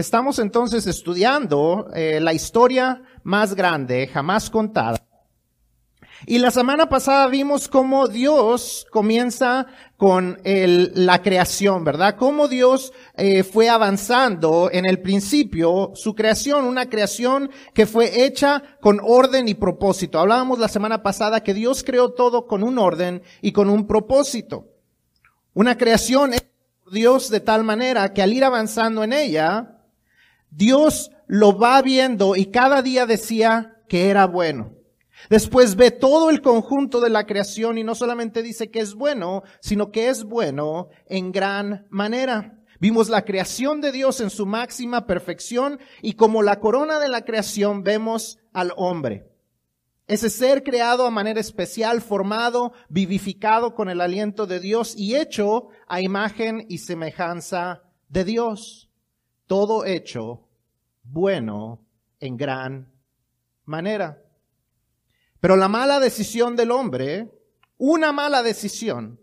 Estamos entonces estudiando eh, la historia más grande jamás contada. Y la semana pasada vimos cómo Dios comienza con el, la creación, ¿verdad? Cómo Dios eh, fue avanzando en el principio su creación, una creación que fue hecha con orden y propósito. Hablábamos la semana pasada que Dios creó todo con un orden y con un propósito. Una creación es Dios de tal manera que al ir avanzando en ella, Dios lo va viendo y cada día decía que era bueno. Después ve todo el conjunto de la creación y no solamente dice que es bueno, sino que es bueno en gran manera. Vimos la creación de Dios en su máxima perfección y como la corona de la creación vemos al hombre. Ese ser creado a manera especial, formado, vivificado con el aliento de Dios y hecho a imagen y semejanza de Dios todo hecho bueno en gran manera. Pero la mala decisión del hombre, una mala decisión,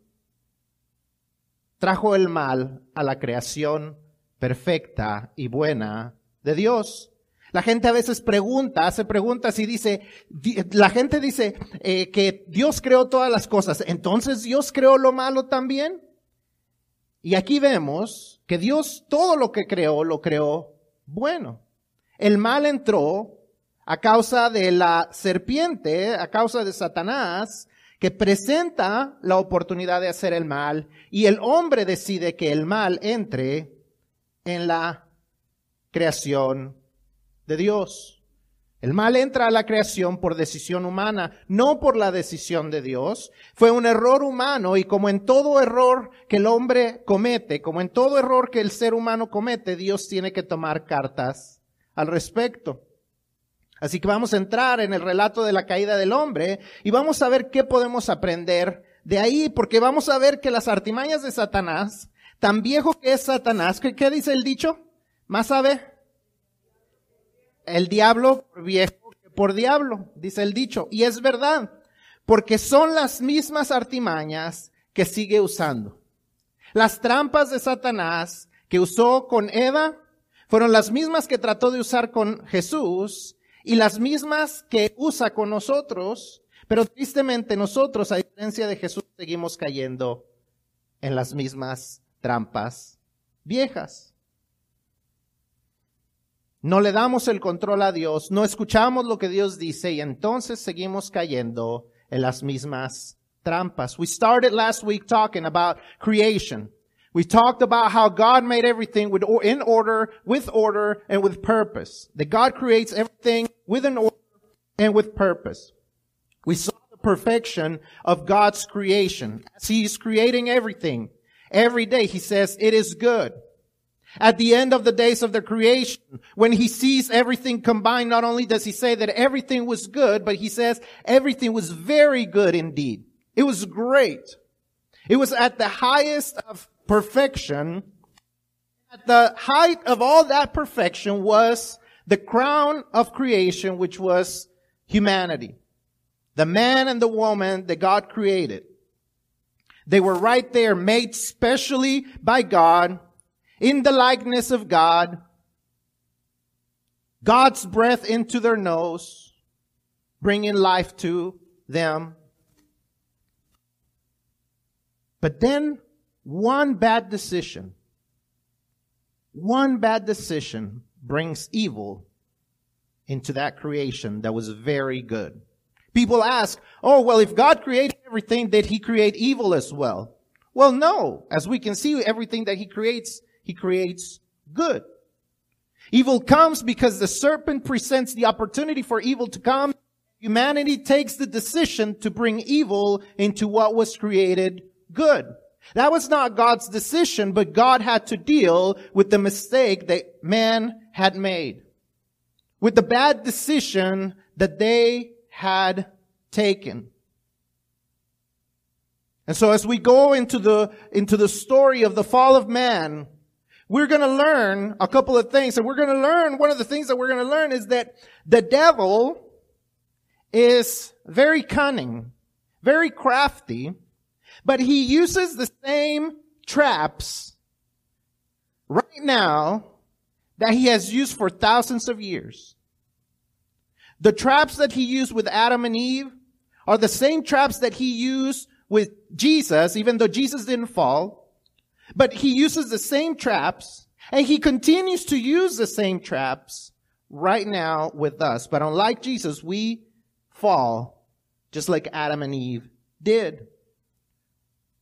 trajo el mal a la creación perfecta y buena de Dios. La gente a veces pregunta, hace preguntas y dice, la gente dice eh, que Dios creó todas las cosas, entonces Dios creó lo malo también. Y aquí vemos que Dios todo lo que creó, lo creó bueno. El mal entró a causa de la serpiente, a causa de Satanás, que presenta la oportunidad de hacer el mal y el hombre decide que el mal entre en la creación de Dios. El mal entra a la creación por decisión humana, no por la decisión de Dios. Fue un error humano y como en todo error que el hombre comete, como en todo error que el ser humano comete, Dios tiene que tomar cartas al respecto. Así que vamos a entrar en el relato de la caída del hombre y vamos a ver qué podemos aprender de ahí, porque vamos a ver que las artimañas de Satanás, tan viejo que es Satanás, ¿qué, dice el dicho? ¿Más sabe? El diablo viejo que por diablo, dice el dicho. Y es verdad, porque son las mismas artimañas que sigue usando. Las trampas de Satanás que usó con Eva fueron las mismas que trató de usar con Jesús y las mismas que usa con nosotros, pero tristemente nosotros, a diferencia de Jesús, seguimos cayendo en las mismas trampas viejas. No le damos el control a Dios, no escuchamos lo que Dios dice y entonces seguimos cayendo en las mismas trampas. We started last week talking about creation. We talked about how God made everything with, in order, with order, and with purpose. That God creates everything with an order and with purpose. We saw the perfection of God's creation. As He's creating everything, every day He says, it is good. At the end of the days of the creation, when he sees everything combined, not only does he say that everything was good, but he says everything was very good indeed. It was great. It was at the highest of perfection. At the height of all that perfection was the crown of creation, which was humanity. The man and the woman that God created. They were right there, made specially by God in the likeness of God, God's breath into their nose, bringing life to them. But then one bad decision, one bad decision brings evil into that creation that was very good. People ask, oh, well, if God created everything, did he create evil as well? Well, no. As we can see, everything that he creates he creates good. Evil comes because the serpent presents the opportunity for evil to come. Humanity takes the decision to bring evil into what was created good. That was not God's decision, but God had to deal with the mistake that man had made. With the bad decision that they had taken. And so as we go into the, into the story of the fall of man, we're going to learn a couple of things. And we're going to learn, one of the things that we're going to learn is that the devil is very cunning, very crafty, but he uses the same traps right now that he has used for thousands of years. The traps that he used with Adam and Eve are the same traps that he used with Jesus, even though Jesus didn't fall. But he uses the same traps and he continues to use the same traps right now with us. But unlike Jesus, we fall just like Adam and Eve did.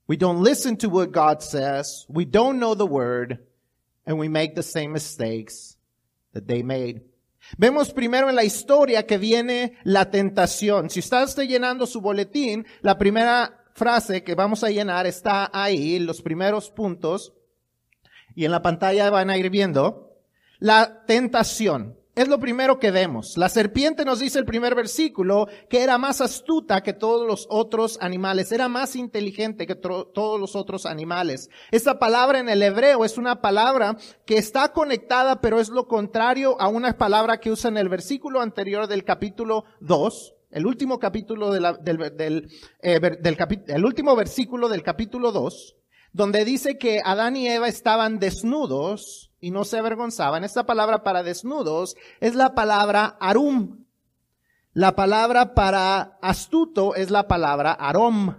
We don't listen to what God says. We don't know the word and we make the same mistakes that they made. Vemos primero en la historia que viene la tentación. Si usted está llenando su boletín, la primera frase que vamos a llenar está ahí, los primeros puntos, y en la pantalla van a ir viendo la tentación. Es lo primero que vemos. La serpiente nos dice el primer versículo que era más astuta que todos los otros animales, era más inteligente que todos los otros animales. Esta palabra en el hebreo es una palabra que está conectada, pero es lo contrario a una palabra que usa en el versículo anterior del capítulo 2, el último capítulo de del, eh, último versículo del capítulo 2, donde dice que Adán y Eva estaban desnudos y no se avergonzaban. Esta palabra para desnudos es la palabra arum. La palabra para astuto es la palabra arom.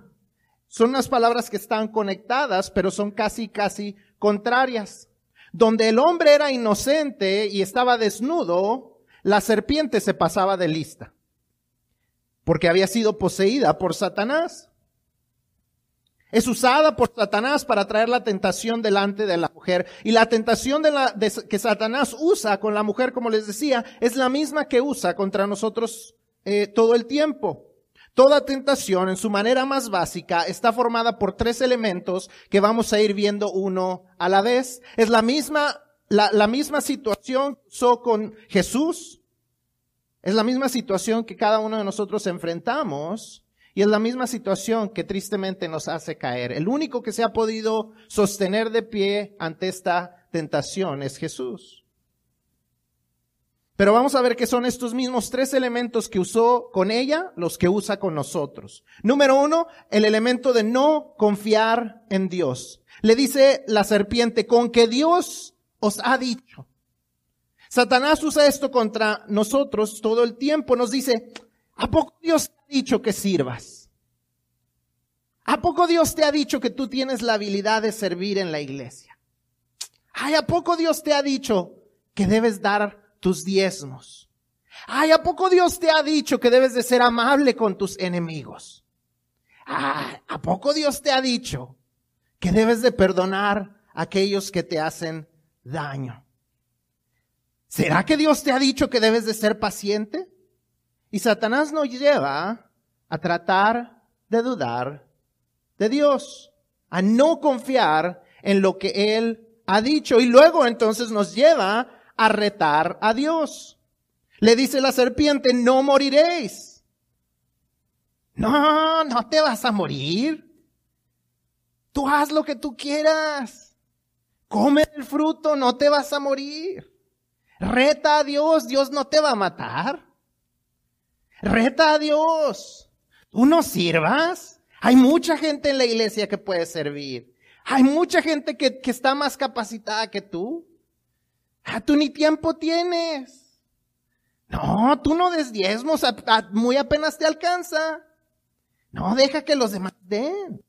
Son unas palabras que están conectadas, pero son casi, casi contrarias. Donde el hombre era inocente y estaba desnudo, la serpiente se pasaba de lista. Porque había sido poseída por Satanás. Es usada por Satanás para traer la tentación delante de la mujer. Y la tentación de la, que Satanás usa con la mujer, como les decía, es la misma que usa contra nosotros eh, todo el tiempo. Toda tentación, en su manera más básica, está formada por tres elementos que vamos a ir viendo uno a la vez. Es la misma, la, la misma situación que usó con Jesús. Es la misma situación que cada uno de nosotros enfrentamos y es la misma situación que tristemente nos hace caer. El único que se ha podido sostener de pie ante esta tentación es Jesús. Pero vamos a ver que son estos mismos tres elementos que usó con ella, los que usa con nosotros. Número uno, el elemento de no confiar en Dios. Le dice la serpiente, con que Dios os ha dicho. Satanás usa esto contra nosotros todo el tiempo. Nos dice, ¿A poco Dios te ha dicho que sirvas? ¿A poco Dios te ha dicho que tú tienes la habilidad de servir en la iglesia? Ay, ¿a poco Dios te ha dicho que debes dar tus diezmos? Ay, ¿a poco Dios te ha dicho que debes de ser amable con tus enemigos? Ay, ¿a poco Dios te ha dicho que debes de perdonar a aquellos que te hacen daño? ¿Será que Dios te ha dicho que debes de ser paciente? Y Satanás nos lleva a tratar de dudar de Dios, a no confiar en lo que Él ha dicho y luego entonces nos lleva a retar a Dios. Le dice la serpiente, no moriréis. No, no te vas a morir. Tú haz lo que tú quieras. Come el fruto, no te vas a morir. Reta a Dios, Dios no te va a matar. Reta a Dios. Tú no sirvas. Hay mucha gente en la iglesia que puede servir. Hay mucha gente que, está más capacitada que tú. Ah, tú ni tiempo tienes. No, tú no des diezmos, muy apenas te alcanza. No, deja que los demás den.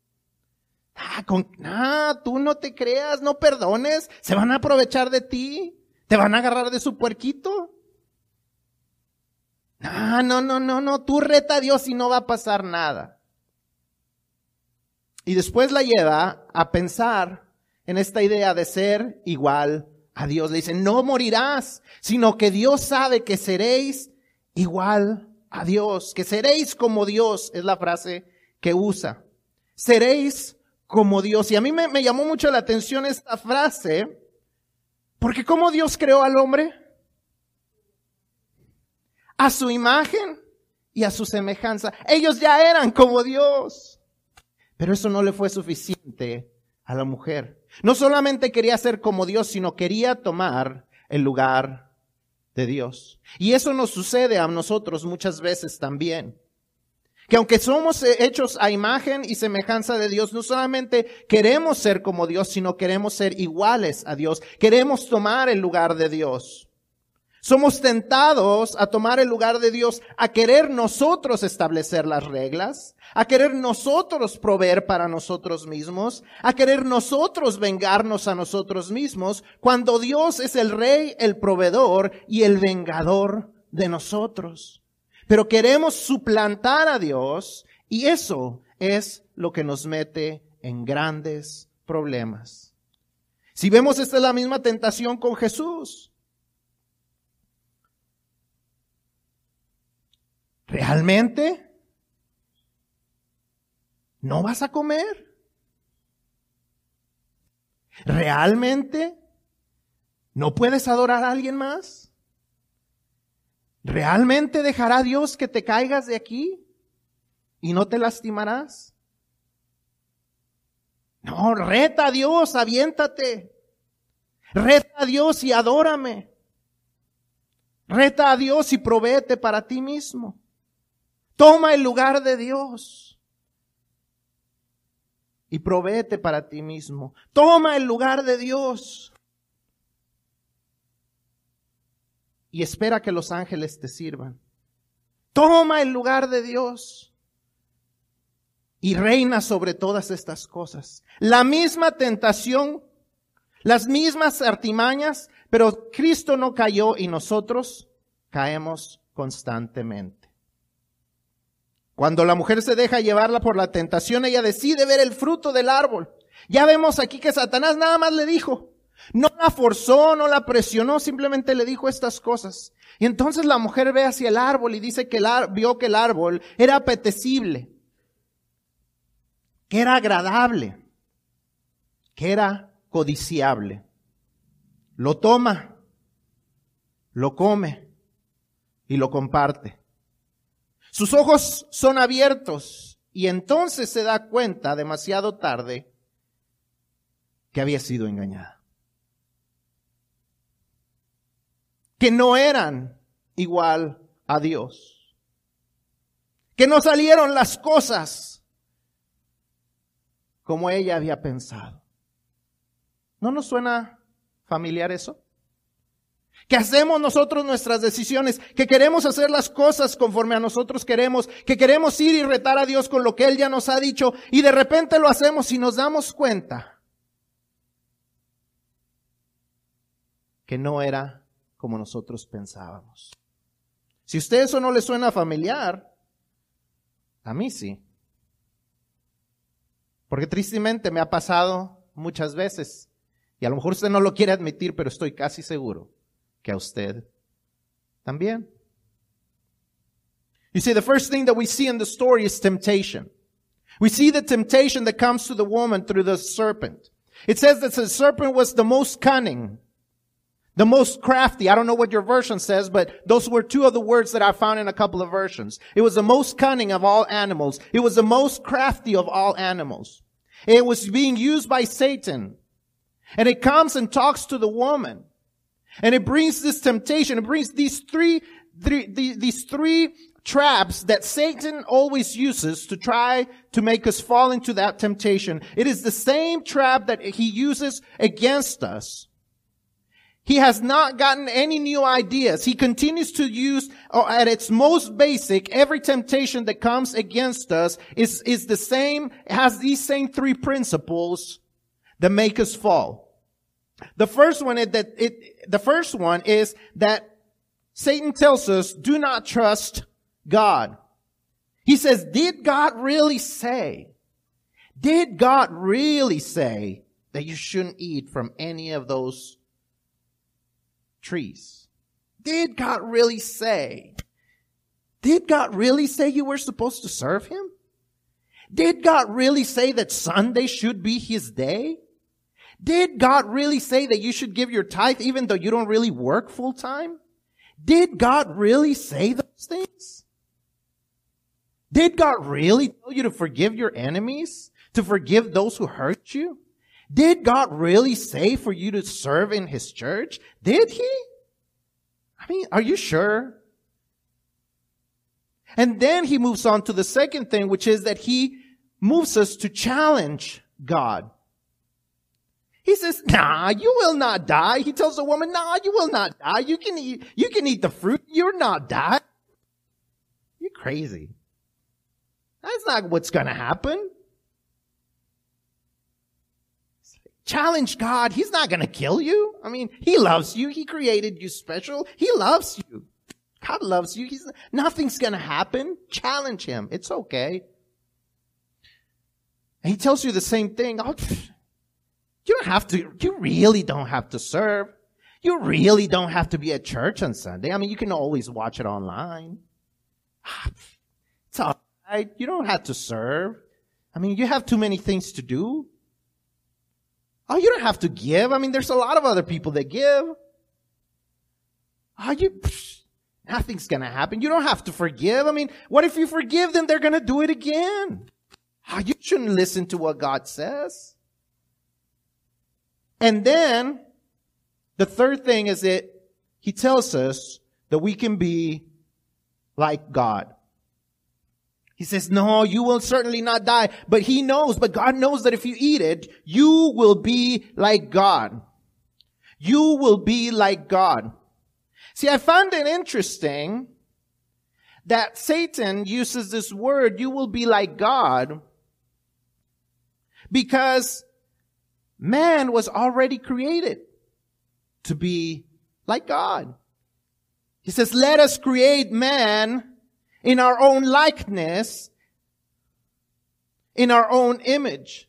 Ah, con, ah, tú no te creas, no perdones, se van a aprovechar de ti, te van a agarrar de su puerquito. No, no, no, no, no, tú reta a Dios y no va a pasar nada. Y después la lleva a pensar en esta idea de ser igual a Dios. Le dice, no morirás, sino que Dios sabe que seréis igual a Dios, que seréis como Dios, es la frase que usa. Seréis como Dios. Y a mí me, me llamó mucho la atención esta frase, porque ¿cómo Dios creó al hombre? a su imagen y a su semejanza. Ellos ya eran como Dios. Pero eso no le fue suficiente a la mujer. No solamente quería ser como Dios, sino quería tomar el lugar de Dios. Y eso nos sucede a nosotros muchas veces también. Que aunque somos hechos a imagen y semejanza de Dios, no solamente queremos ser como Dios, sino queremos ser iguales a Dios. Queremos tomar el lugar de Dios. Somos tentados a tomar el lugar de Dios, a querer nosotros establecer las reglas, a querer nosotros proveer para nosotros mismos, a querer nosotros vengarnos a nosotros mismos, cuando Dios es el Rey, el proveedor y el vengador de nosotros. Pero queremos suplantar a Dios y eso es lo que nos mete en grandes problemas. Si vemos, esta es la misma tentación con Jesús. ¿Realmente? ¿No vas a comer? ¿Realmente? ¿No puedes adorar a alguien más? ¿Realmente dejará Dios que te caigas de aquí y no te lastimarás? No, reta a Dios, aviéntate. Reta a Dios y adórame. Reta a Dios y provéete para ti mismo. Toma el lugar de Dios. Y provéete para ti mismo. Toma el lugar de Dios. Y espera que los ángeles te sirvan. Toma el lugar de Dios. Y reina sobre todas estas cosas. La misma tentación, las mismas artimañas, pero Cristo no cayó y nosotros caemos constantemente. Cuando la mujer se deja llevarla por la tentación, ella decide ver el fruto del árbol. Ya vemos aquí que Satanás nada más le dijo. No la forzó, no la presionó, simplemente le dijo estas cosas. Y entonces la mujer ve hacia el árbol y dice que el vio que el árbol era apetecible, que era agradable, que era codiciable. Lo toma, lo come y lo comparte. Sus ojos son abiertos y entonces se da cuenta demasiado tarde que había sido engañada. Que no eran igual a Dios. Que no salieron las cosas como ella había pensado. ¿No nos suena familiar eso? que hacemos nosotros nuestras decisiones, que queremos hacer las cosas conforme a nosotros queremos, que queremos ir y retar a Dios con lo que Él ya nos ha dicho y de repente lo hacemos y nos damos cuenta que no era como nosotros pensábamos. Si usted eso no le suena familiar, a mí sí. Porque tristemente me ha pasado muchas veces, y a lo mejor usted no lo quiere admitir, pero estoy casi seguro que a usted también. You see, the first thing that we see in the story is temptation. We see the temptation that comes to the woman through the serpent. It says that the serpent was the most cunning, the most crafty. I don't know what your version says, but those were two of the words that I found in a couple of versions. It was the most cunning of all animals. It was the most crafty of all animals. It was being used by Satan. And it comes and talks to the woman. And it brings this temptation. It brings these three, three these three traps that Satan always uses to try to make us fall into that temptation. It is the same trap that he uses against us. He has not gotten any new ideas. He continues to use, uh, at its most basic, every temptation that comes against us is, is the same, has these same three principles that make us fall. The first one is that it, the first one is that Satan tells us, do not trust God. He says, did God really say? Did God really say that you shouldn't eat from any of those trees? Did God really say? Did God really say you were supposed to serve Him? Did God really say that Sunday should be His day? Did God really say that you should give your tithe even though you don't really work full time? Did God really say those things? Did God really tell you to forgive your enemies? To forgive those who hurt you? Did God really say for you to serve in His church? Did He? I mean, are you sure? And then he moves on to the second thing, which is that he moves us to challenge God. He says, nah, you will not die. He tells the woman, nah, you will not die. You can eat, you can eat the fruit. You're not die. You're crazy. That's not what's going to happen. Challenge God. He's not going to kill you. I mean, He loves you. He created you special. He loves you. God loves you. He's, nothing's going to happen. Challenge Him. It's okay. And He tells you the same thing. Oh, you don't have to, you really don't have to serve. You really don't have to be at church on Sunday. I mean, you can always watch it online. Ah, it's all right. You don't have to serve. I mean, you have too many things to do. Oh, you don't have to give. I mean, there's a lot of other people that give. Oh, you, psh, nothing's gonna happen. You don't have to forgive. I mean, what if you forgive them? They're gonna do it again. Oh, you shouldn't listen to what God says. And then the third thing is that he tells us that we can be like God. He says, no, you will certainly not die. But he knows, but God knows that if you eat it, you will be like God. You will be like God. See, I found it interesting that Satan uses this word, you will be like God, because Man was already created to be like God. He says, let us create man in our own likeness, in our own image.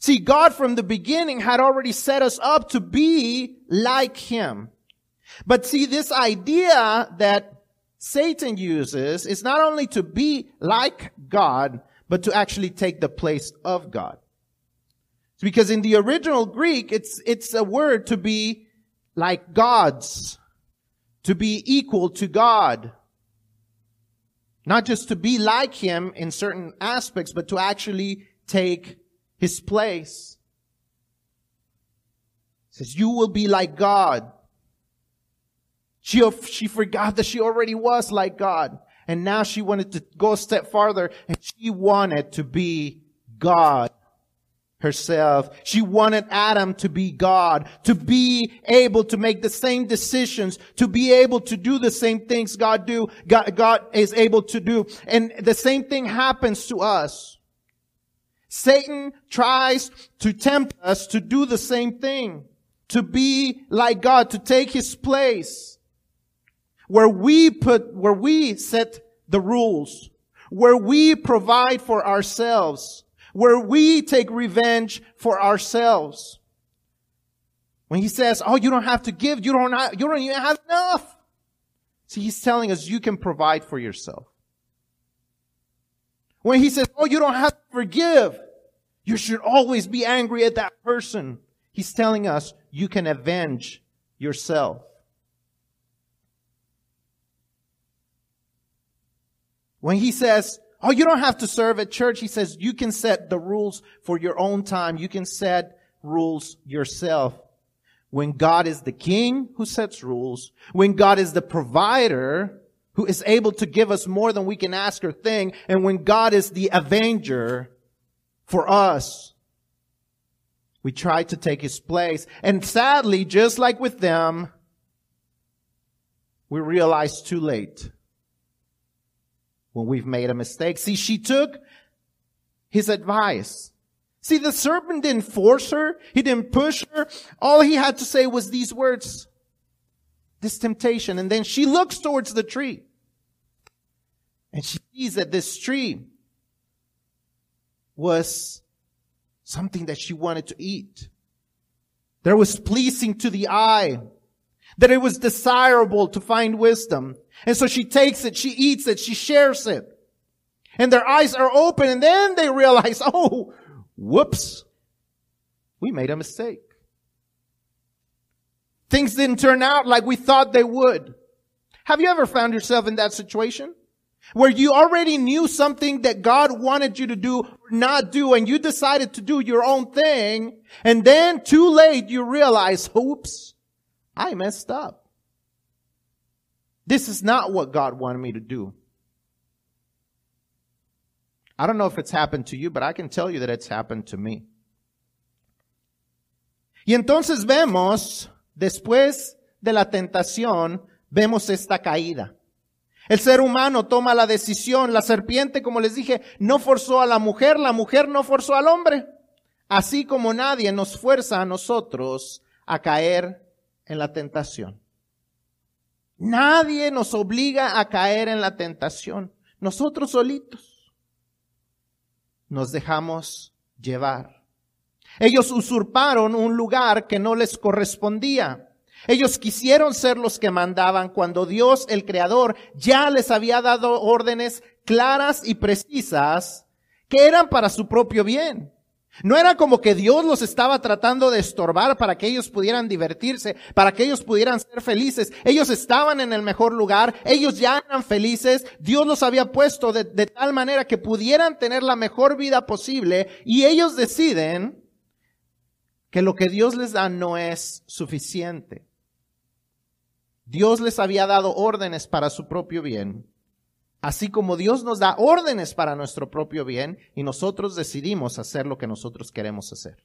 See, God from the beginning had already set us up to be like Him. But see, this idea that Satan uses is not only to be like God, but to actually take the place of God. It's Because in the original Greek, it's, it's a word to be like gods, to be equal to God. Not just to be like Him in certain aspects, but to actually take His place. Says, you will be like God. She, she forgot that she already was like God. And now she wanted to go a step farther and she wanted to be God herself. She wanted Adam to be God, to be able to make the same decisions, to be able to do the same things God do, God, God is able to do. And the same thing happens to us. Satan tries to tempt us to do the same thing, to be like God, to take his place. Where we put, where we set the rules, where we provide for ourselves, where we take revenge for ourselves. When he says, oh, you don't have to give, you don't have, you don't even have enough. See, he's telling us you can provide for yourself. When he says, oh, you don't have to forgive, you should always be angry at that person. He's telling us you can avenge yourself. When he says, Oh, you don't have to serve at church. He says you can set the rules for your own time. You can set rules yourself. When God is the king who sets rules, when God is the provider who is able to give us more than we can ask or think, and when God is the avenger for us, we try to take his place. And sadly, just like with them, we realize too late when we've made a mistake. See, she took his advice. See, the serpent didn't force her. He didn't push her. All he had to say was these words, this temptation. And then she looks towards the tree and she sees that this tree was something that she wanted to eat. There was pleasing to the eye, that it was desirable to find wisdom. And so she takes it, she eats it, she shares it. And their eyes are open and then they realize, oh, whoops, we made a mistake. Things didn't turn out like we thought they would. Have you ever found yourself in that situation? Where you already knew something that God wanted you to do or not do and you decided to do your own thing and then too late you realize, oops, I messed up. This is not what God wanted me to do. I don't know if it's happened to you, but I can tell you that it's happened to me. Y entonces vemos, después de la tentación, vemos esta caída. El ser humano toma la decisión, la serpiente, como les dije, no forzó a la mujer, la mujer no forzó al hombre. Así como nadie nos fuerza a nosotros a caer en la tentación. Nadie nos obliga a caer en la tentación. Nosotros solitos nos dejamos llevar. Ellos usurparon un lugar que no les correspondía. Ellos quisieron ser los que mandaban cuando Dios, el Creador, ya les había dado órdenes claras y precisas que eran para su propio bien. No era como que Dios los estaba tratando de estorbar para que ellos pudieran divertirse, para que ellos pudieran ser felices. Ellos estaban en el mejor lugar, ellos ya eran felices, Dios los había puesto de, de tal manera que pudieran tener la mejor vida posible y ellos deciden que lo que Dios les da no es suficiente. Dios les había dado órdenes para su propio bien Así como Dios nos da órdenes para nuestro propio bien y nosotros decidimos hacer lo que nosotros queremos hacer.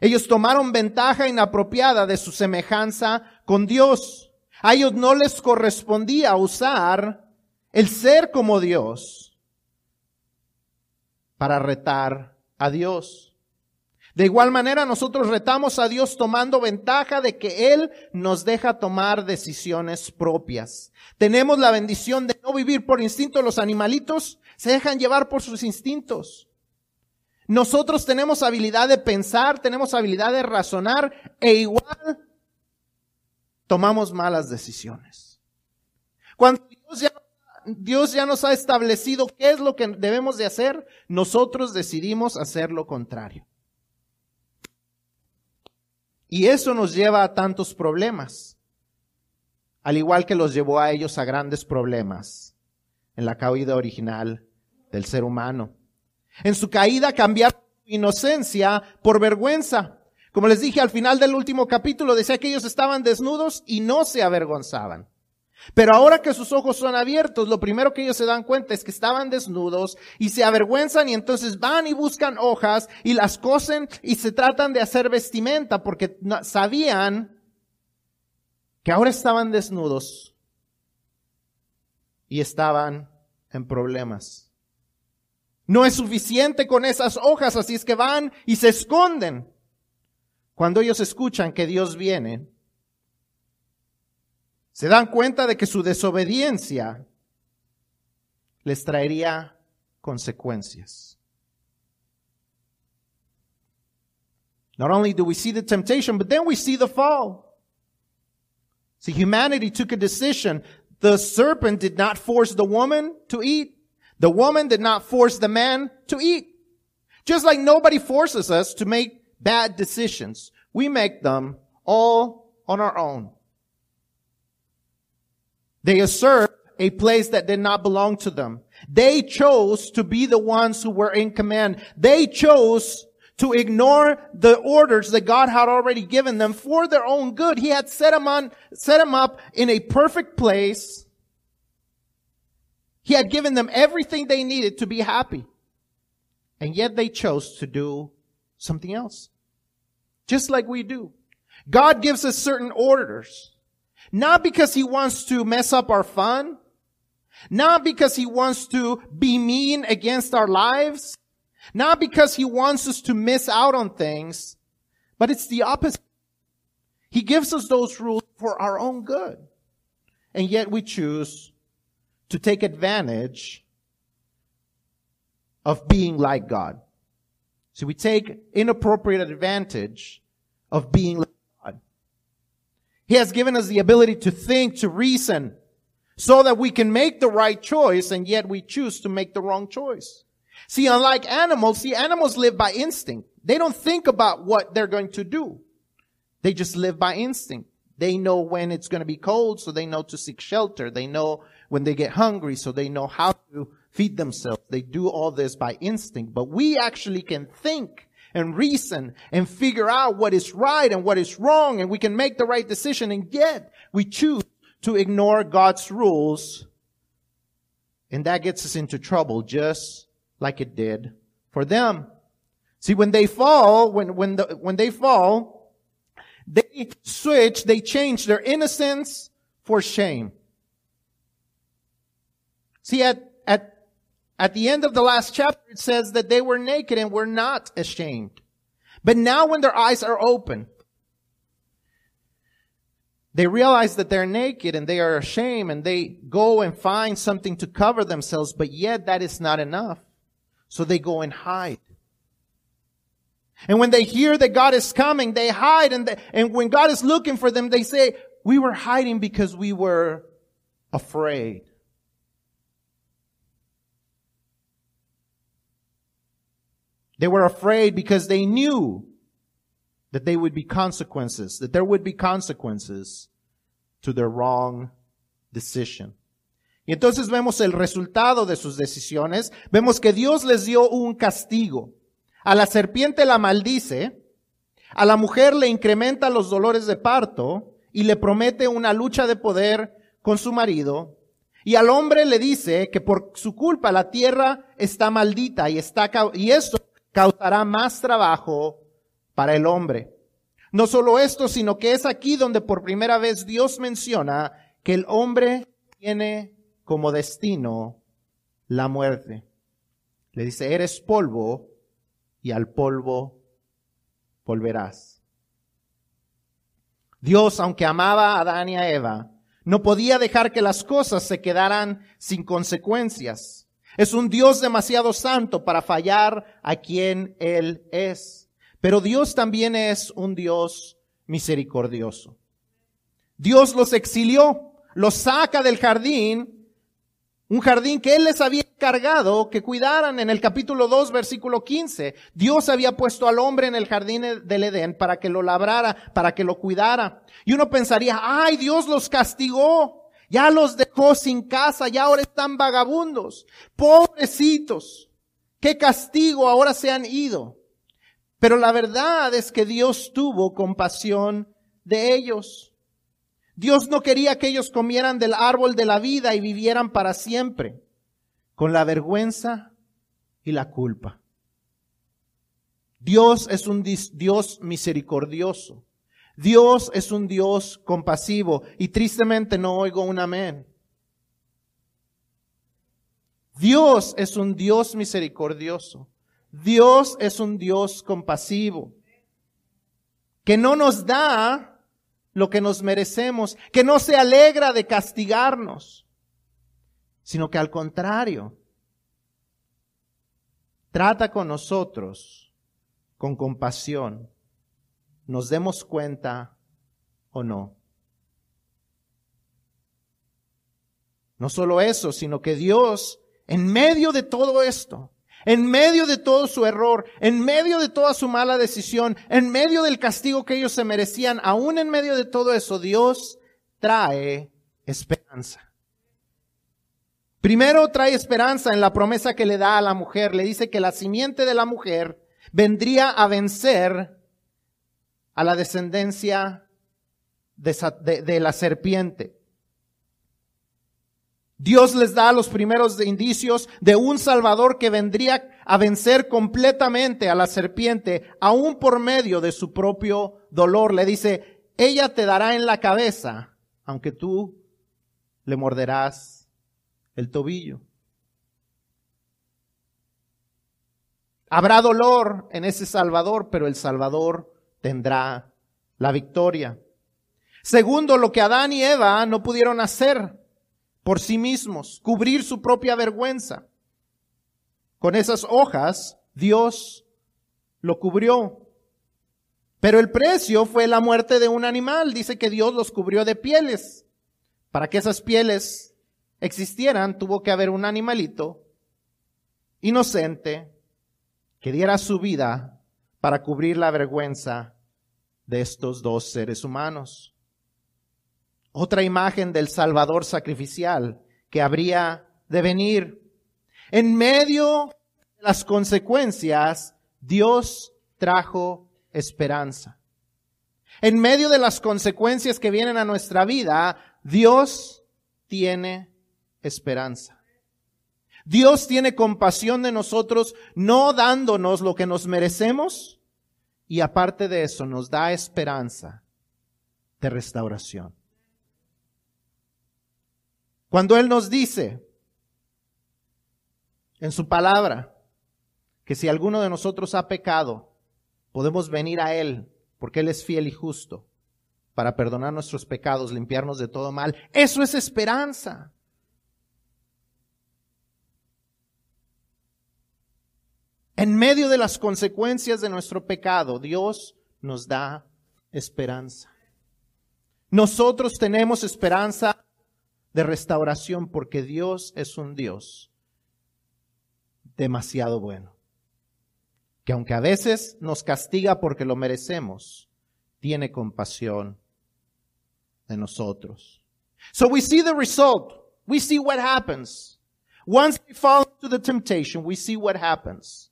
Ellos tomaron ventaja inapropiada de su semejanza con Dios. A ellos no les correspondía usar el ser como Dios para retar a Dios. De igual manera, nosotros retamos a Dios tomando ventaja de que Él nos deja tomar decisiones propias. Tenemos la bendición de no vivir por instinto. Los animalitos se dejan llevar por sus instintos. Nosotros tenemos habilidad de pensar, tenemos habilidad de razonar e igual tomamos malas decisiones. Cuando Dios ya, nos ha establecido qué es lo que debemos de hacer, nosotros decidimos hacer lo contrario. Y eso nos lleva a tantos problemas, al igual que los llevó a ellos a grandes problemas en la caída original del ser humano. En su caída cambiaron su inocencia por vergüenza. Como les dije al final del último capítulo, decía que ellos estaban desnudos y no se avergonzaban. Pero ahora que sus ojos son abiertos, lo primero que ellos se dan cuenta es que estaban desnudos y se avergüenzan y entonces van y buscan hojas y las cosen y se tratan de hacer vestimenta porque sabían que ahora estaban desnudos y estaban en problemas. No es suficiente con esas hojas, así es que van y se esconden. Cuando ellos escuchan que Dios viene, se dan cuenta de que su desobediencia les traería consecuencias. Not only do we see the temptation, but then we see the fall. See, humanity took a decision. The serpent did not force the woman to eat. The woman did not force the man to eat. Just like nobody forces us to make bad decisions. We make them all on our own. They usurped a place that did not belong to them. They chose to be the ones who were in command. They chose to ignore the orders that God had already given them for their own good. He had set them on, set them up in a perfect place. He had given them everything they needed to be happy. And yet they chose to do something else. Just like we do. God gives us certain orders. Not because he wants to mess up our fun. Not because he wants to be mean against our lives. Not because he wants us to miss out on things. But it's the opposite. He gives us those rules for our own good. And yet we choose to take advantage of being like God. So we take inappropriate advantage of being like he has given us the ability to think, to reason, so that we can make the right choice, and yet we choose to make the wrong choice. See, unlike animals, see, animals live by instinct. They don't think about what they're going to do. They just live by instinct. They know when it's going to be cold, so they know to seek shelter. They know when they get hungry, so they know how to feed themselves. They do all this by instinct. But we actually can think and reason and figure out what is right and what is wrong and we can make the right decision and yet we choose to ignore God's rules And that gets us into trouble just like it did for them. See, when they fall, when, when, the, when they fall, they switch, they change their innocence for shame. See, at, at, the end of the last chapter, it says that they were naked and were not ashamed. But now when their eyes are open, they realize that they're naked and they are ashamed and they go and find something to cover themselves, but yet that is not enough. So they go and hide. And when they hear that God is coming, they hide and, they, and when God is looking for them, they say, we were hiding because we were afraid. They were afraid because they knew that they would be consequences, that there would be consequences to their wrong decision. Y entonces vemos el resultado de sus decisiones. Vemos que Dios les dio un castigo. A la serpiente la maldice, a la mujer le incrementa los dolores de parto y le promete una lucha de poder con su marido. Y al hombre le dice que por su culpa la tierra está maldita y está, y esto causará más trabajo para el hombre. No solo esto, sino que es aquí donde por primera vez Dios menciona que el hombre tiene como destino la muerte. Le dice, eres polvo y al polvo volverás. Dios, aunque amaba a Adán y a Eva, no podía dejar que las cosas se quedaran sin consecuencias. Es un Dios demasiado santo para fallar a quien Él es. Pero Dios también es un Dios misericordioso. Dios los exilió, los saca del jardín, un jardín que Él les había encargado que cuidaran en el capítulo 2, versículo 15. Dios había puesto al hombre en el jardín del Edén para que lo labrara, para que lo cuidara. Y uno pensaría, ay, Dios los castigó, ya los dejó sin casa, ya ahora están vagabundos, pobrecitos, qué castigo, ahora se han ido. Pero la verdad es que Dios tuvo compasión de ellos. Dios no quería que ellos comieran del árbol de la vida y vivieran para siempre, con la vergüenza y la culpa. Dios es un Dios misericordioso. Dios es un Dios compasivo. Y tristemente no oigo un amén. Dios es un Dios misericordioso. Dios es un Dios compasivo, que no nos da lo que nos merecemos, que no se alegra de castigarnos, sino que al contrario, trata con nosotros con compasión, nos demos cuenta o no. No solo eso, sino que Dios, en medio de todo esto, en medio de todo su error, en medio de toda su mala decisión, en medio del castigo que ellos se merecían, aún en medio de todo eso, Dios trae esperanza. Primero trae esperanza en la promesa que le da a la mujer. Le dice que la simiente de la mujer vendría a vencer a la descendencia de, la serpiente. Dios les da los primeros indicios de un Salvador que vendría a vencer completamente a la serpiente, aún por medio de su propio dolor. Le dice, ella te dará en la cabeza, aunque tú le morderás el tobillo. Habrá dolor en ese Salvador, pero el Salvador tendrá la victoria. Segundo, lo que Adán y Eva no pudieron hacer por sí mismos, cubrir su propia vergüenza. Con esas hojas, Dios lo cubrió. Pero el precio fue la muerte de un animal. Dice que Dios los cubrió de pieles. Para que esas pieles existieran, tuvo que haber un animalito inocente que diera su vida para cubrir la vergüenza de estos dos seres humanos otra imagen del Salvador sacrificial que habría de venir. En medio de las consecuencias, Dios trajo esperanza. En medio de las consecuencias que vienen a nuestra vida, Dios tiene esperanza. Dios tiene compasión de nosotros, no dándonos lo que nos merecemos, y aparte de eso nos da esperanza de restauración. Cuando Él nos dice en su palabra que si alguno de nosotros ha pecado, podemos venir a Él porque Él es fiel y justo para perdonar nuestros pecados, limpiarnos de todo mal. Eso es esperanza. En medio de las consecuencias de nuestro pecado, Dios nos da esperanza. Nosotros tenemos esperanza de restauración porque Dios es un Dios demasiado bueno. Que aunque a veces nos castiga porque lo merecemos, tiene compasión de nosotros. So we see the result. We see what happens. Once we fall into the temptation, we see what happens.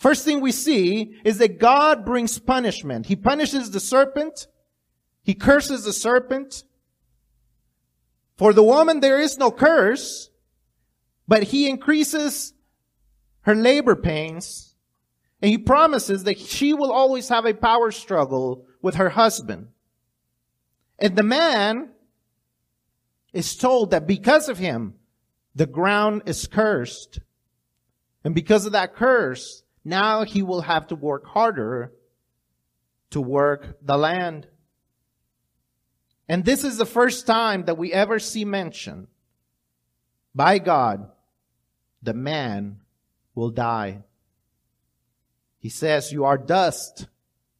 First thing we see is that God brings punishment. He punishes the serpent. He curses the serpent. For the woman, there is no curse, but he increases her labor pains and he promises that she will always have a power struggle with her husband. And the man is told that because of him, the ground is cursed. And because of that curse, now he will have to work harder to work the land. And this is the first time that we ever see mentioned by God, the man will die. He says, you are dust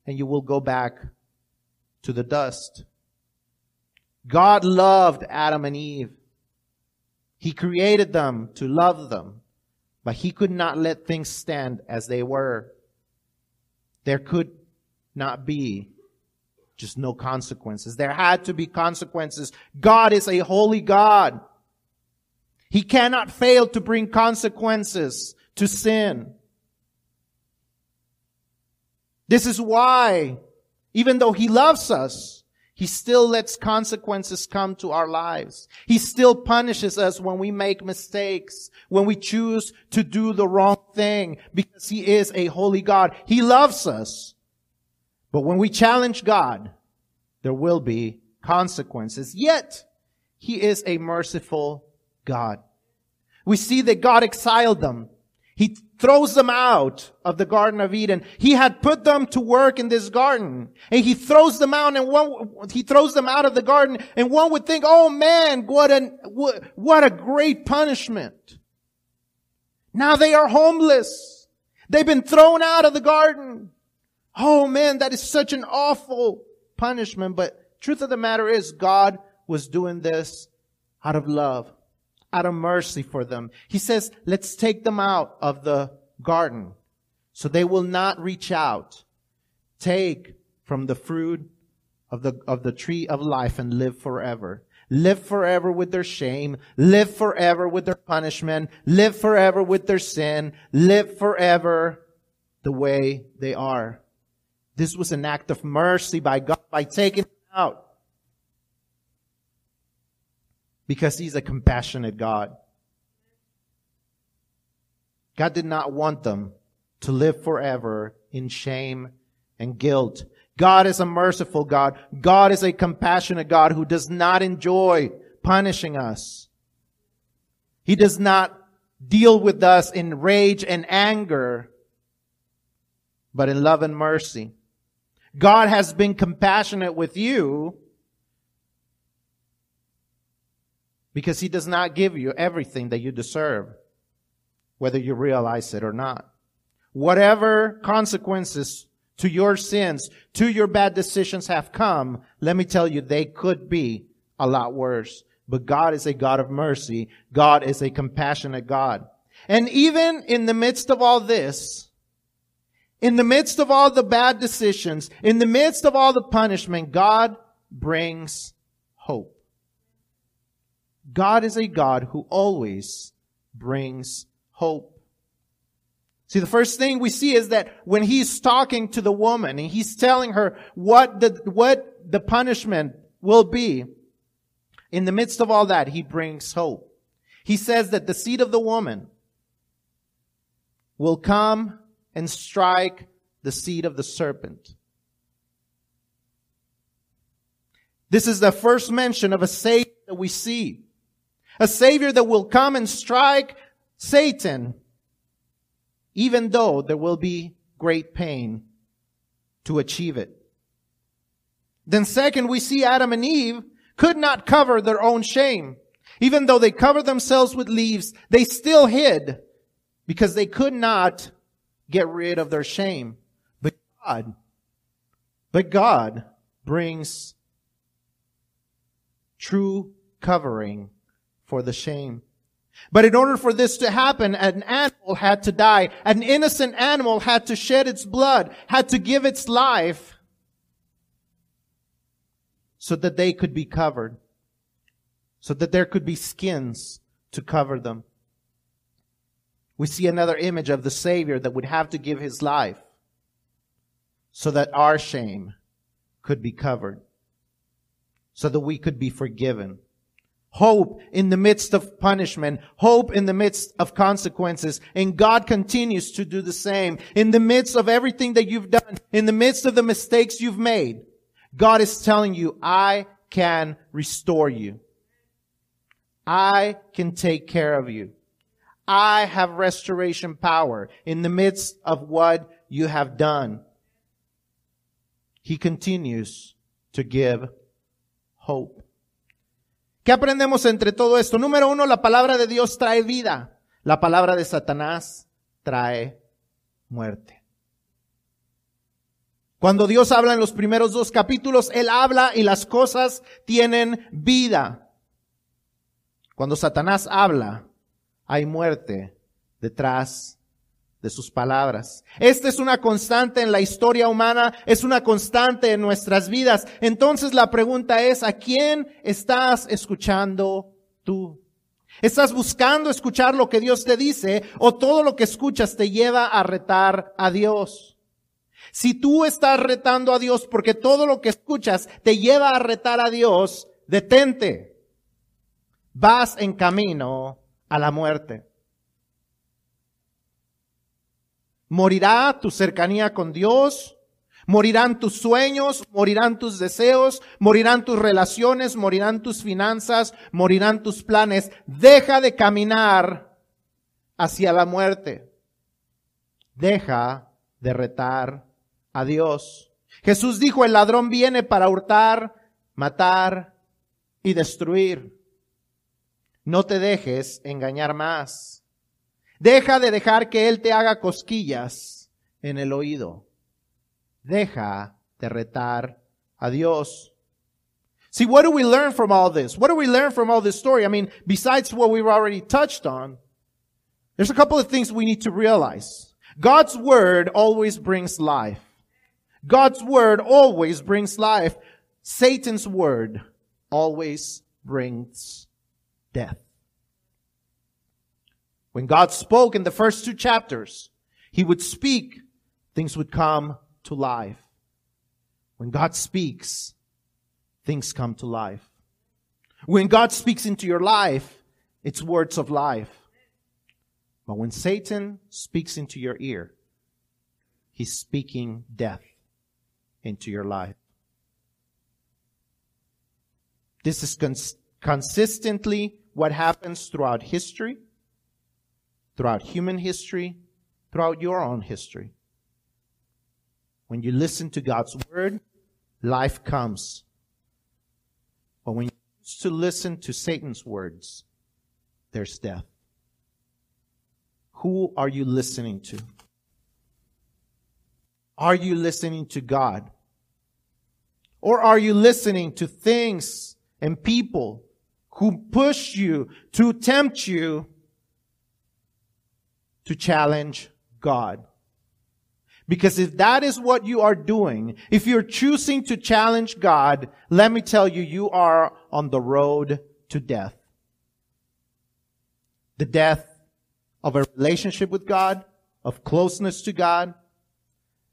and you will go back to the dust. God loved Adam and Eve. He created them to love them, but he could not let things stand as they were. There could not be just no consequences. There had to be consequences. God is a holy God. He cannot fail to bring consequences to sin. This is why, even though He loves us, He still lets consequences come to our lives. He still punishes us when we make mistakes, when we choose to do the wrong thing, because He is a holy God. He loves us. But when we challenge God, there will be consequences. Yet, He is a merciful God. We see that God exiled them. He throws them out of the Garden of Eden. He had put them to work in this garden and he throws them out and one, he throws them out of the garden and one would think, oh man, what an, what, what a great punishment. Now they are homeless. They've been thrown out of the garden. Oh man, that is such an awful punishment. But truth of the matter is God was doing this out of love, out of mercy for them. He says, let's take them out of the garden so they will not reach out. Take from the fruit of the, of the tree of life and live forever. Live forever with their shame. Live forever with their punishment. Live forever with their sin. Live forever the way they are. This was an act of mercy by God by taking them out. Because He's a compassionate God. God did not want them to live forever in shame and guilt. God is a merciful God. God is a compassionate God who does not enjoy punishing us. He does not deal with us in rage and anger, but in love and mercy. God has been compassionate with you because he does not give you everything that you deserve, whether you realize it or not. Whatever consequences to your sins, to your bad decisions have come, let me tell you, they could be a lot worse. But God is a God of mercy. God is a compassionate God. And even in the midst of all this, in the midst of all the bad decisions, in the midst of all the punishment, God brings hope. God is a God who always brings hope. See, the first thing we see is that when he's talking to the woman and he's telling her what the, what the punishment will be, in the midst of all that, he brings hope. he says that the seed of the woman will come and strike the seed of the serpent. This is the first mention of a Savior that we see. A Savior that will come and strike Satan, even though there will be great pain to achieve it. Then second, we see Adam and Eve could not cover their own shame. Even though they covered themselves with leaves, they still hid because they could not get rid of their shame. But God, but God brings true covering for the shame. But in order for this to happen, an animal had to die. An innocent animal had to shed its blood, had to give its life so that they could be covered, so that there could be skins to cover them. We see another image of the Savior that would have to give his life so that our shame could be covered, so that we could be forgiven. Hope in the midst of punishment, hope in the midst of consequences, and God continues to do the same. In the midst of everything that you've done, in the midst of the mistakes you've made, God is telling you, I can restore you. I can take care of you. I have restoration power in the midst of what you have done. He continues to give hope. ¿Qué aprendemos entre todo esto? Número uno, la palabra de Dios trae vida. La palabra de Satanás trae muerte. Cuando Dios habla en los primeros dos capítulos, Él habla y las cosas tienen vida. Cuando Satanás habla, hay muerte detrás de sus palabras. Esta es una constante en la historia humana, es una constante en nuestras vidas. Entonces la pregunta es, ¿a quién estás escuchando tú? ¿Estás buscando escuchar lo que Dios te dice o todo lo que escuchas te lleva a retar a Dios? Si tú estás retando a Dios porque todo lo que escuchas te lleva a retar a Dios, detente. Vas en camino a la muerte. Morirá tu cercanía con Dios, morirán tus sueños, morirán tus deseos, morirán tus relaciones, morirán tus finanzas, morirán tus planes. Deja de caminar hacia la muerte. Deja de retar a Dios. Jesús dijo, el ladrón viene para hurtar, matar y destruir. No te dejes engañar más. Deja de dejar que Él te haga cosquillas en el oído. Deja de retar a Dios. See, what do we learn from all this? What do we learn from all this story? I mean, besides what we've already touched on, there's a couple of things we need to realize. God's word always brings life. God's word always brings life. Satan's word always brings death. When God spoke in the first two chapters, He would speak, things would come to life. When God speaks, things come to life. When God speaks into your life, it's words of life. But when Satan speaks into your ear, he's speaking death into your life. This is cons- consistently what happens throughout history, throughout human history, throughout your own history. When you listen to God's word, life comes. But when you choose to listen to Satan's words, there's death. Who are you listening to? Are you listening to God? Or are you listening to things and people who push you, to tempt you to challenge God? Because if that is what you are doing, if you're choosing to challenge God, let me tell you, you are on the road to death. The death of a relationship with God, of closeness to God,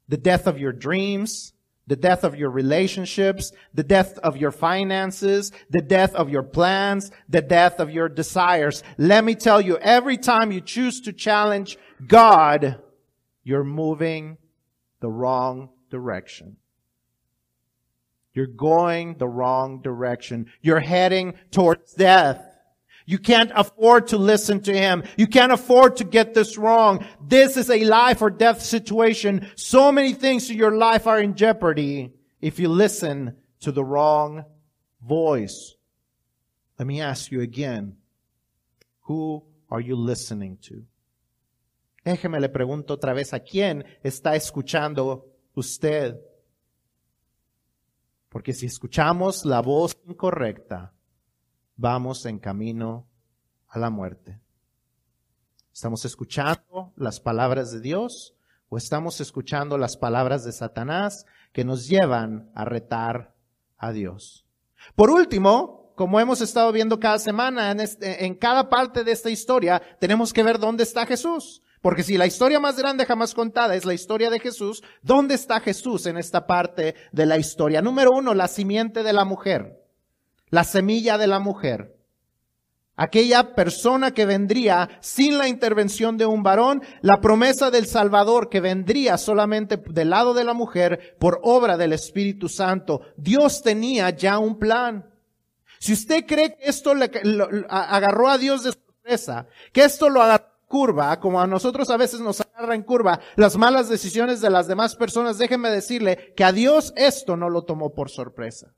the death of your dreams, the death of your relationships, the death of your finances, the death of your plans, the death of your desires. Let me tell you, every time you choose to challenge God, you're moving the wrong direction. You're going the wrong direction. You're heading towards death. You can't afford to listen to him. You can't afford to get this wrong. This is a life or death situation. So many things in your life are in jeopardy if you listen to the wrong voice. Let me ask you again. Who are you listening to? Déjeme le pregunto otra vez a quién está escuchando usted. Porque si escuchamos la voz incorrecta, vamos en camino a la muerte. ¿Estamos escuchando las palabras de Dios o estamos escuchando las palabras de Satanás que nos llevan a retar a Dios? Por último, como hemos estado viendo cada semana, en, este, en cada parte de esta historia, tenemos que ver dónde está Jesús. Porque si la historia más grande jamás contada es la historia de Jesús, ¿dónde está Jesús en esta parte de la historia? Número uno, la simiente de la mujer, la semilla de la mujer. Aquella persona que vendría sin la intervención de un varón, la promesa del Salvador que vendría solamente del lado de la mujer por obra del Espíritu Santo. Dios tenía ya un plan. Si usted cree que esto le, agarró a Dios de sorpresa, que esto lo agarró curva, como a nosotros a veces nos agarra en curva las malas decisiones de las demás personas, déjenme decirle que a Dios esto no lo tomó por sorpresa.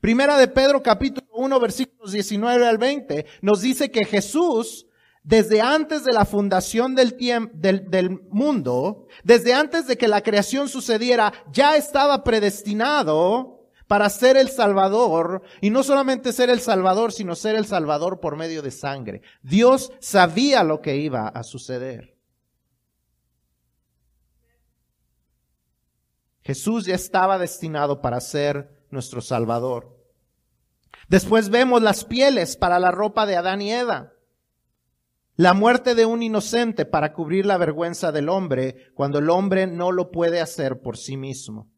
Primera de Pedro capítulo 1 versículos 19 al 20 nos dice que Jesús desde antes de la fundación del, del, del, mundo, desde antes de que la creación sucediera, ya estaba predestinado para ser el Salvador, y no solamente ser el Salvador, sino ser el Salvador por medio de sangre. Dios sabía lo que iba a suceder. Jesús ya estaba destinado para ser nuestro Salvador. Después vemos las pieles para la ropa de Adán y Eva. La muerte de un inocente para cubrir la vergüenza del hombre cuando el hombre no lo puede hacer por sí mismo.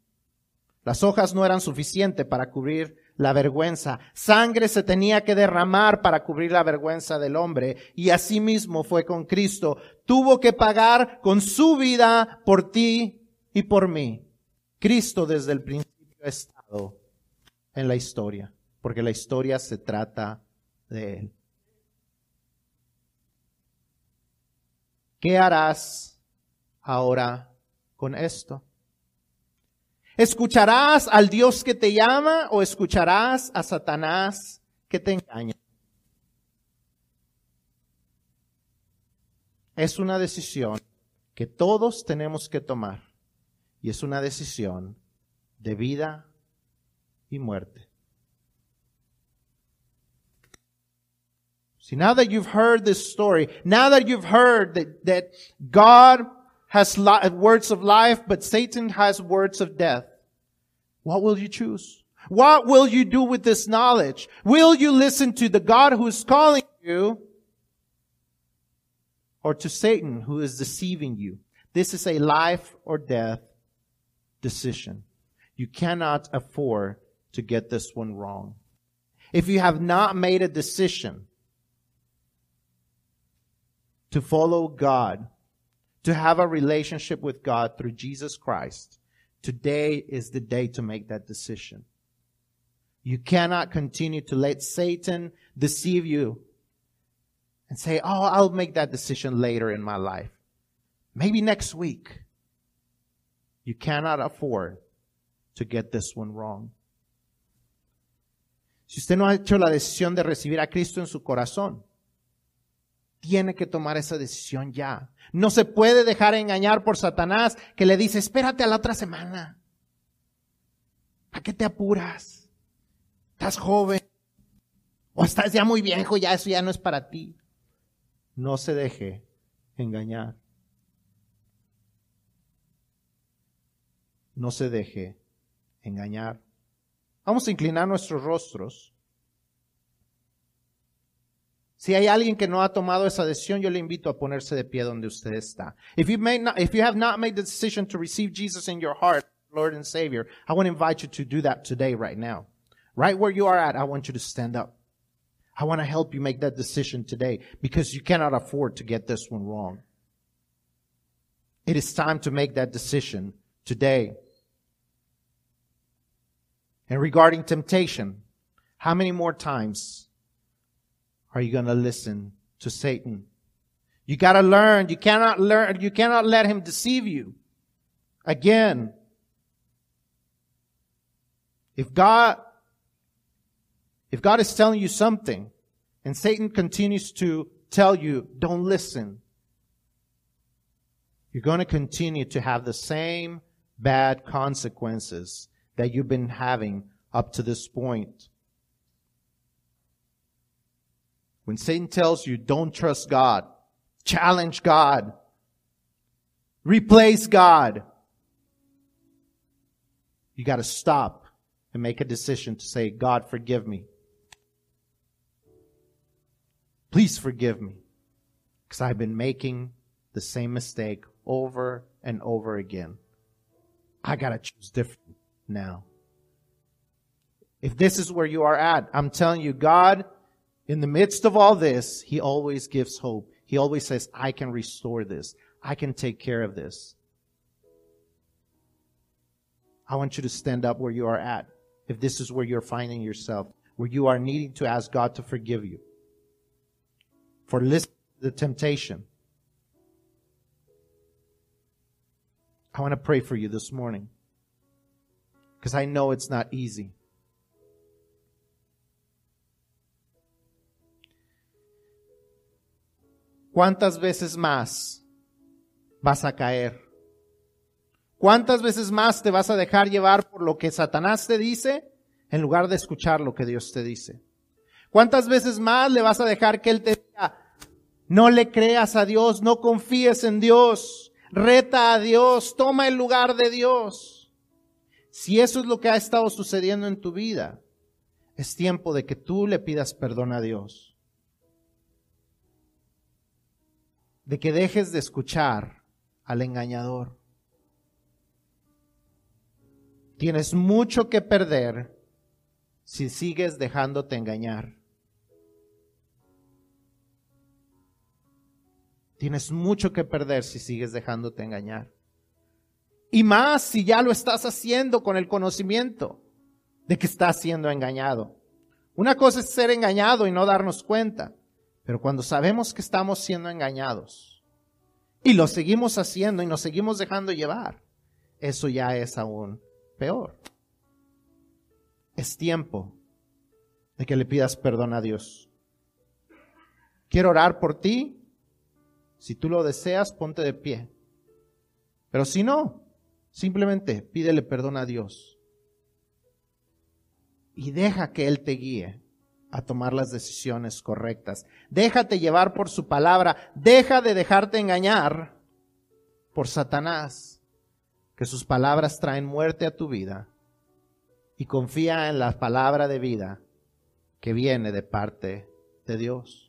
Las hojas no eran suficientes para cubrir la vergüenza. Sangre se tenía que derramar para cubrir la vergüenza del hombre. Y así mismo fue con Cristo. Tuvo que pagar con su vida por ti y por mí. Cristo desde el principio ha en la historia, porque la historia se trata de Él. ¿Qué harás ahora con esto? ¿Escucharás al Dios que te llama o escucharás a Satanás que te engaña? Es una decisión que todos tenemos que tomar y es una decisión de vida y muerte. See, now that you've heard this story, now that you've heard that, that God has words of life, but Satan has words of death. What will you choose? What will you do with this knowledge? Will you listen to the God who is calling you or to Satan who is deceiving you? This is a life or death decision. You cannot afford to get this one wrong. If you have not made a decision to follow God, to have a relationship with God through Jesus Christ, today is the day to make that decision. You cannot continue to let Satan deceive you and say, Oh, I'll make that decision later in my life. Maybe next week. You cannot afford to get this one wrong. Si usted no ha hecho la decisión de recibir a Cristo en su corazón, tiene que tomar esa decisión ya. No se puede dejar engañar por Satanás que le dice, espérate a la otra semana. ¿A qué te apuras? Estás joven. O estás ya muy viejo, ya eso ya no es para ti. No se deje engañar. No se deje engañar. Vamos a inclinar nuestros rostros. Si hay alguien que no ha tomado esa decisión, yo le invito a ponerse de pie donde usted está. If you, may not, if you have not made the decision to receive Jesus in your heart Lord and Savior, I want to invite you to do that today, right now. Right where you are at, I want you to stand up. I want to help you make that decision today because you cannot afford to get this one wrong. It is time to make that decision today. And regarding temptation, how many more times are you going to listen to Satan? You got to learn. You cannot learn. You cannot let him deceive you. Again, if God, if God is telling you something and Satan continues to tell you, don't listen, you're going to continue to have the same bad consequences that you've been having up to this point. When Satan tells you, don't trust God, challenge God, replace God, you got to stop and make a decision to say, God, forgive me. Please forgive me. Because I've been making the same mistake over and over again. I got to choose different now. If this is where you are at, I'm telling you, God, in the midst of all this, He always gives hope. He always says, I can restore this. I can take care of this. I want you to stand up where you are at. If this is where you're finding yourself, where you are needing to ask God to forgive you for listening to the temptation. I want to pray for you this morning because I know it's not easy. ¿Cuántas veces más vas a caer? ¿Cuántas veces más te vas a dejar llevar por lo que Satanás te dice en lugar de escuchar lo que Dios te dice? ¿Cuántas veces más le vas a dejar que Él te diga, no le creas a Dios, no confíes en Dios, reta a Dios, toma el lugar de Dios? Si eso es lo que ha estado sucediendo en tu vida, es tiempo de que tú le pidas perdón a Dios. De que dejes de escuchar al engañador. Tienes mucho que perder si sigues dejándote engañar. Tienes mucho que perder si sigues dejándote engañar. Y más si ya lo estás haciendo con el conocimiento de que estás siendo engañado. Una cosa es ser engañado y no darnos cuenta, pero cuando sabemos que estamos siendo engañados y lo seguimos haciendo y nos seguimos dejando llevar, eso ya es aún peor. Es tiempo de que le pidas perdón a Dios. Quiero orar por ti. Si tú lo deseas, ponte de pie. Pero si no, simplemente pídele perdón a Dios. Y deja que Él te guíe a tomar las decisiones correctas. Déjate llevar por su palabra. Deja de dejarte engañar por Satanás que sus palabras traen muerte a tu vida y confía en la palabra de vida que viene de parte de Dios.